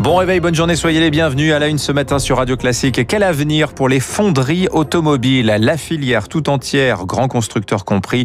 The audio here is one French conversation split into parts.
Bon réveil, bonne journée, soyez les bienvenus à la une ce matin sur Radio Classique. Quel avenir pour les fonderies automobiles? La filière tout entière, grands constructeurs compris,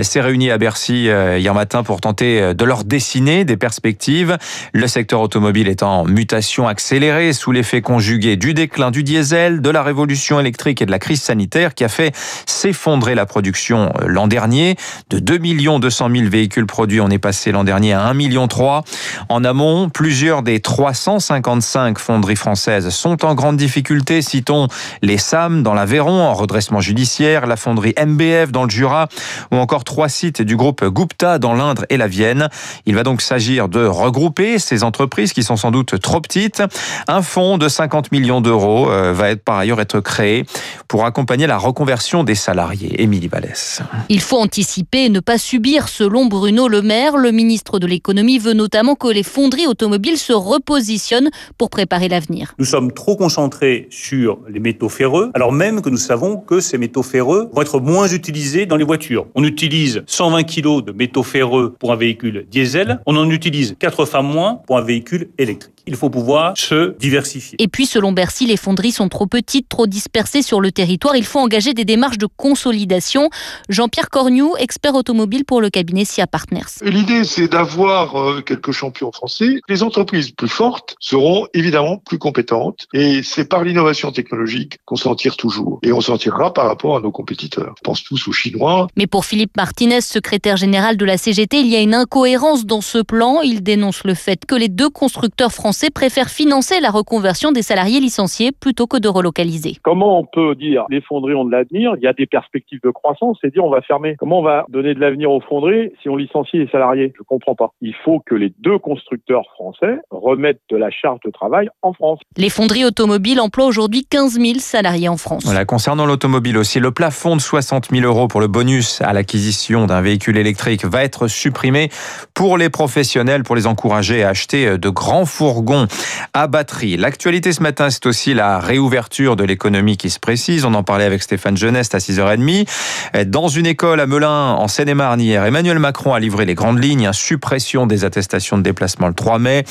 s'est réunie à Bercy euh, hier matin pour tenter euh, de leur dessiner des perspectives. Le secteur automobile est en mutation accélérée sous l'effet conjugué du déclin du diesel, de la révolution électrique et de la crise sanitaire qui a fait s'effondrer la production euh, l'an dernier. De 2 200 000 véhicules produits, on est passé l'an dernier à 1 million 3. En amont, plusieurs des 300 155 fonderies françaises sont en grande difficulté. Citons les SAM dans l'Aveyron en redressement judiciaire, la fonderie MBF dans le Jura ou encore trois sites du groupe Gupta dans l'Indre et la Vienne. Il va donc s'agir de regrouper ces entreprises qui sont sans doute trop petites. Un fonds de 50 millions d'euros euh, va être par ailleurs être créé pour accompagner la reconversion des salariés. Émilie Vallès. Il faut anticiper et ne pas subir, selon Bruno Le Maire. Le ministre de l'économie veut notamment que les fonderies automobiles se repositionnent pour préparer l'avenir. Nous sommes trop concentrés sur les métaux ferreux, alors même que nous savons que ces métaux ferreux vont être moins utilisés dans les voitures. On utilise 120 kg de métaux ferreux pour un véhicule diesel, on en utilise 4 fois moins pour un véhicule électrique il faut pouvoir se diversifier. Et puis, selon Bercy, les fonderies sont trop petites, trop dispersées sur le territoire. Il faut engager des démarches de consolidation. Jean-Pierre Cornu, expert automobile pour le cabinet SIA Partners. L'idée, c'est d'avoir euh, quelques champions français. Les entreprises plus fortes seront évidemment plus compétentes. Et c'est par l'innovation technologique qu'on s'en tire toujours. Et on s'en tirera par rapport à nos compétiteurs. Je pense tous aux Chinois. Mais pour Philippe Martinez, secrétaire général de la CGT, il y a une incohérence dans ce plan. Il dénonce le fait que les deux constructeurs français préfèrent financer la reconversion des salariés licenciés plutôt que de relocaliser. Comment on peut dire les fonderies ont de l'avenir, il y a des perspectives de croissance et dire on va fermer Comment on va donner de l'avenir aux fonderies si on licencie les salariés? Je ne comprends pas. Il faut que les deux constructeurs français remettent de la charge de travail en France. Les fonderies automobiles emploient aujourd'hui 15 000 salariés en France. Voilà, concernant l'automobile aussi, le plafond de 60 000 euros pour le bonus à l'acquisition d'un véhicule électrique va être supprimé pour les professionnels, pour les encourager à acheter de grands fourgons à batterie. L'actualité ce matin, c'est aussi la réouverture de l'économie qui se précise. On en parlait avec Stéphane Genest à 6h30. Dans une école à Melun, en Seine-et-Marne, hier, Emmanuel Macron a livré les grandes lignes. Suppression des attestations de déplacement le 3 mai.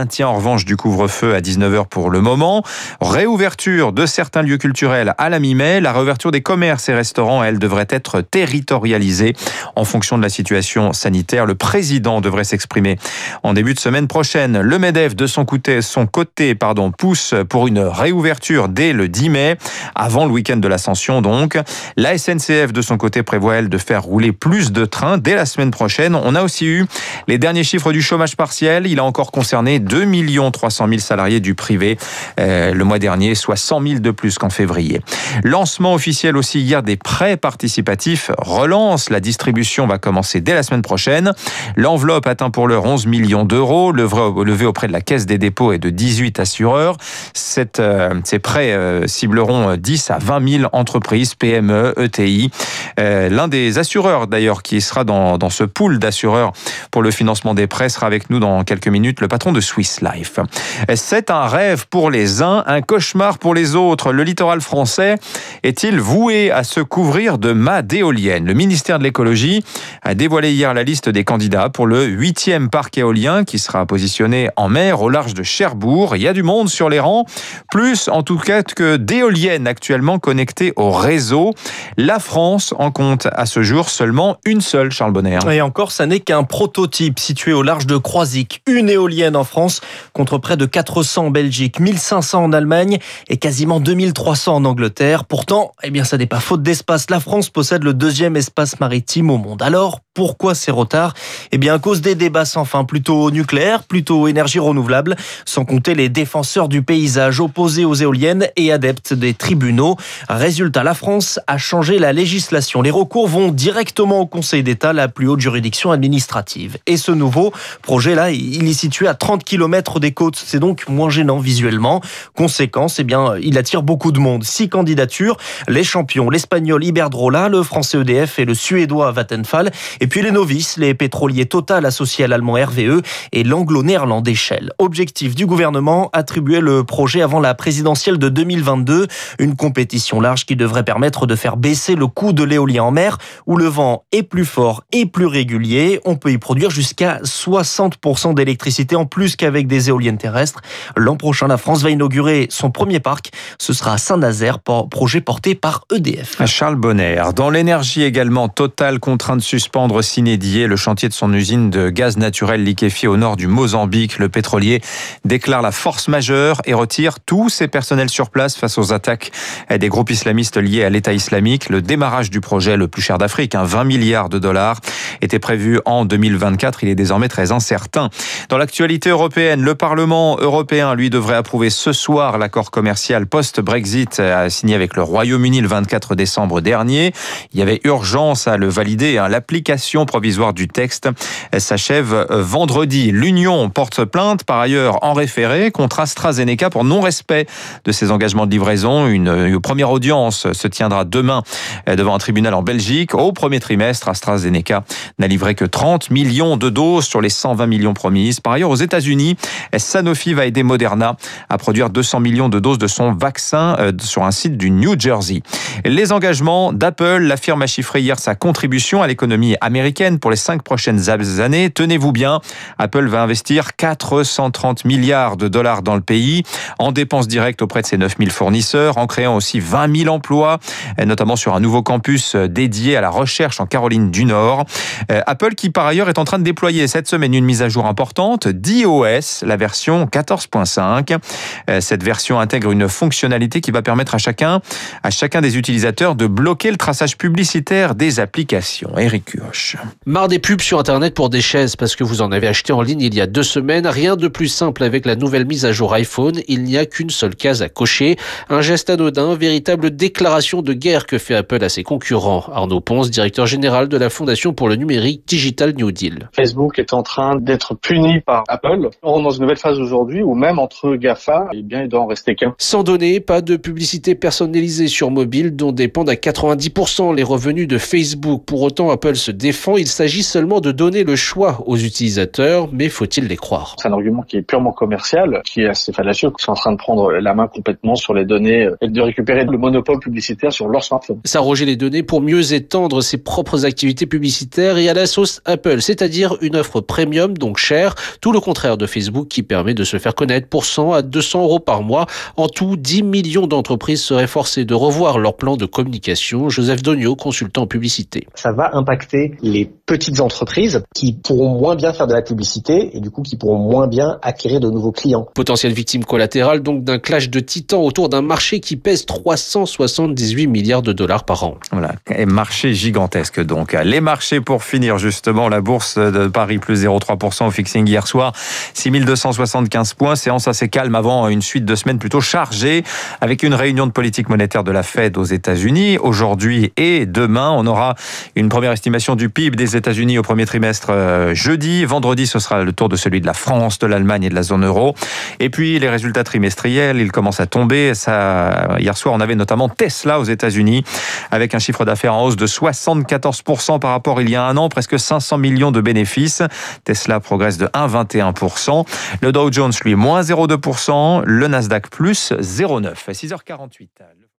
Maintien en revanche du couvre-feu à 19h pour le moment. Réouverture de certains lieux culturels à la mi-mai. La réouverture des commerces et restaurants, elle, devrait être territorialisée en fonction de la situation sanitaire. Le président devrait s'exprimer en début de semaine prochaine. Le MEDEF de son côté, son côté pardon, pousse pour une réouverture dès le 10 mai, avant le week-end de l'Ascension donc. La SNCF de son côté prévoit elle de faire rouler plus de trains dès la semaine prochaine. On a aussi eu les derniers chiffres du chômage partiel. Il a encore concerné 2 300 000 salariés du privé euh, le mois dernier, soit 100 000 de plus qu'en février. Lancement officiel aussi hier des prêts participatifs relance. La distribution va commencer dès la semaine prochaine. L'enveloppe atteint pour l'heure 11 millions d'euros, levé auprès de la Caisse des dépôts et de 18 assureurs. Euh, ces prêts euh, cibleront 10 à 20 000 entreprises, PME, ETI. L'un des assureurs d'ailleurs qui sera dans, dans ce pool d'assureurs pour le financement des prêts sera avec nous dans quelques minutes, le patron de Swiss C'est un rêve pour les uns, un cauchemar pour les autres. Le littoral français est-il voué à se couvrir de mâts d'éoliennes? Le ministère de l'écologie a dévoilé hier la liste des candidats pour le huitième parc éolien qui sera positionné en mer au large de Cherbourg. Il y a du monde sur les rangs, plus en tout cas que d'éoliennes actuellement connectées au réseau. La France en compte à ce jour seulement une seule, Charles Bonner. Et encore, ça n'est qu'un prototype situé au large de Croisic. Une éolienne en France contre près de 400 en Belgique, 1500 en Allemagne et quasiment 2300 en Angleterre. Pourtant, eh bien, ça n'est pas faute d'espace. La France possède le deuxième espace maritime au monde. Alors, pourquoi ces retards? Eh bien, à cause des débats sans fin, plutôt nucléaire, plutôt énergie renouvelable, sans compter les défenseurs du paysage opposés aux éoliennes et adeptes des tribunaux. Résultat, la France a changé la législation. Les recours vont directement au Conseil d'État, la plus haute juridiction administrative. Et ce nouveau projet-là, il est situé à 30 km des côtes. C'est donc moins gênant visuellement. Conséquence, eh bien, il attire beaucoup de monde. Six candidatures, les champions, l'espagnol Iberdrola, le français EDF et le suédois Vattenfall. Et puis les novices, les pétroliers Total associés à l'allemand RVE et l'anglo-néerlandais Shell. Objectif du gouvernement, attribuer le projet avant la présidentielle de 2022. Une compétition large qui devrait permettre de faire baisser le coût de l'éolien en mer où le vent est plus fort et plus régulier. On peut y produire jusqu'à 60% d'électricité en plus qu'avec des éoliennes terrestres. L'an prochain, la France va inaugurer son premier parc. Ce sera à Saint-Nazaire, projet porté par EDF. Charles Bonner. Dans l'énergie également, Total contraint de suspendre Cinédier le chantier de son usine de gaz naturel liquéfié au nord du Mozambique. Le pétrolier déclare la force majeure et retire tous ses personnels sur place face aux attaques des groupes islamistes liés à l'État islamique. Le démarrage du projet le plus cher d'Afrique, 20 hein, milliards de dollars, était prévu en 2024. Il est désormais très incertain. Dans l'actualité européenne, le Parlement européen, lui, devrait approuver ce soir l'accord commercial post-Brexit signé avec le Royaume-Uni le 24 décembre dernier. Il y avait urgence à le valider. Hein. L'application provisoire du texte s'achève vendredi. L'Union porte plainte par ailleurs en référé contre AstraZeneca pour non-respect de ses engagements de livraison. Une, une première audience se tiendra demain devant un tribunal en Belgique. Au premier trimestre, AstraZeneca n'a livré que 30 millions de doses sur les 120 millions promises. Par ailleurs, aux États-Unis, Sanofi va aider Moderna à produire 200 millions de doses de son vaccin euh, sur un site du New Jersey. Les engagements d'Apple, la firme a chiffré hier sa contribution à l'économie américaine pour les cinq prochaines années. Tenez-vous bien, Apple va investir 430 milliards de dollars dans le pays en dépenses directes auprès de ses 9000 fournisseurs, en créant aussi 20 000 emplois, notamment sur un nouveau campus dédié à la recherche en Caroline du Nord. Euh, Apple qui par ailleurs est en train de déployer cette semaine une mise à jour importante d'iOS, la version 14.5. Euh, cette version intègre une fonctionnalité qui va permettre à chacun, à chacun des utilisateurs de bloquer le traçage publicitaire des applications. Eric Kioch. Marre des pubs sur Internet pour des chaises parce que vous en avez acheté en ligne il y a deux semaines. Rien de plus simple avec la nouvelle mise à jour iPhone. Il n'y a qu'une seule case à cocher. Un geste anodin, véritable déclaration de guerre que fait Apple à ses concurrents. Arnaud Ponce, directeur général de la Fondation pour le numérique Digital New Deal. Facebook est en train d'être puni par Apple. On rentre dans une nouvelle phase aujourd'hui où même entre GAFA, eh bien, il doit en rester qu'un. Sans données, pas de publicité personnalisée sur mobile dont dépendent à 90% les revenus de Facebook. Pour autant, Apple se défend. Il s'agit seulement de donner le choix aux utilisateurs, mais faut-il les croire? C'est un argument qui est purement commercial, qui est assez fallacieux, qui sont en train de prendre la main complètement sur les données et de récupérer le monopole publicitaire sur leur smartphone. S'arroger les données pour mieux étendre ses propres activités publicitaires et à la sauce Apple, c'est-à-dire une offre premium, donc chère, tout le contraire de Facebook qui permet de se faire connaître pour 100 à 200 euros par mois. En tout, 10 millions d'entreprises seraient forcées de revoir leur plan de communication. Joseph Donio, consultant en publicité. Ça va impacter les petites entreprises qui pourront moins bien faire de la publicité et du coup qui pourront moins bien acquérir de nouveaux clients. Potentielle victime collatérale donc d'un clash de titans autour d'un marché qui pèse 378 milliards de dollars par an. Voilà, et marché gigantesque donc. Les marchés pour finir justement la bourse de Paris plus 0,3% au fixing hier soir, 6275 points, séance assez calme avant une suite de semaines plutôt chargée avec une réunion de politique monétaire de la Fed aux États-Unis aujourd'hui et demain, on aura une première estimation du PIB des États-Unis au premier trimestre euh, jeudi, vendredi ce sera le tour de celui de la France, de l'Allemagne et de la zone euro. Et puis les résultats trimestriels, ils commencent à tomber. Hier soir, on avait notamment Tesla aux États-Unis avec un chiffre d'affaires en hausse de 74% par rapport il y a un an, presque 500 millions de bénéfices. Tesla progresse de 1,21%. Le Dow Jones, lui, moins 0,2%. Le Nasdaq, plus 0,9. À 6h48.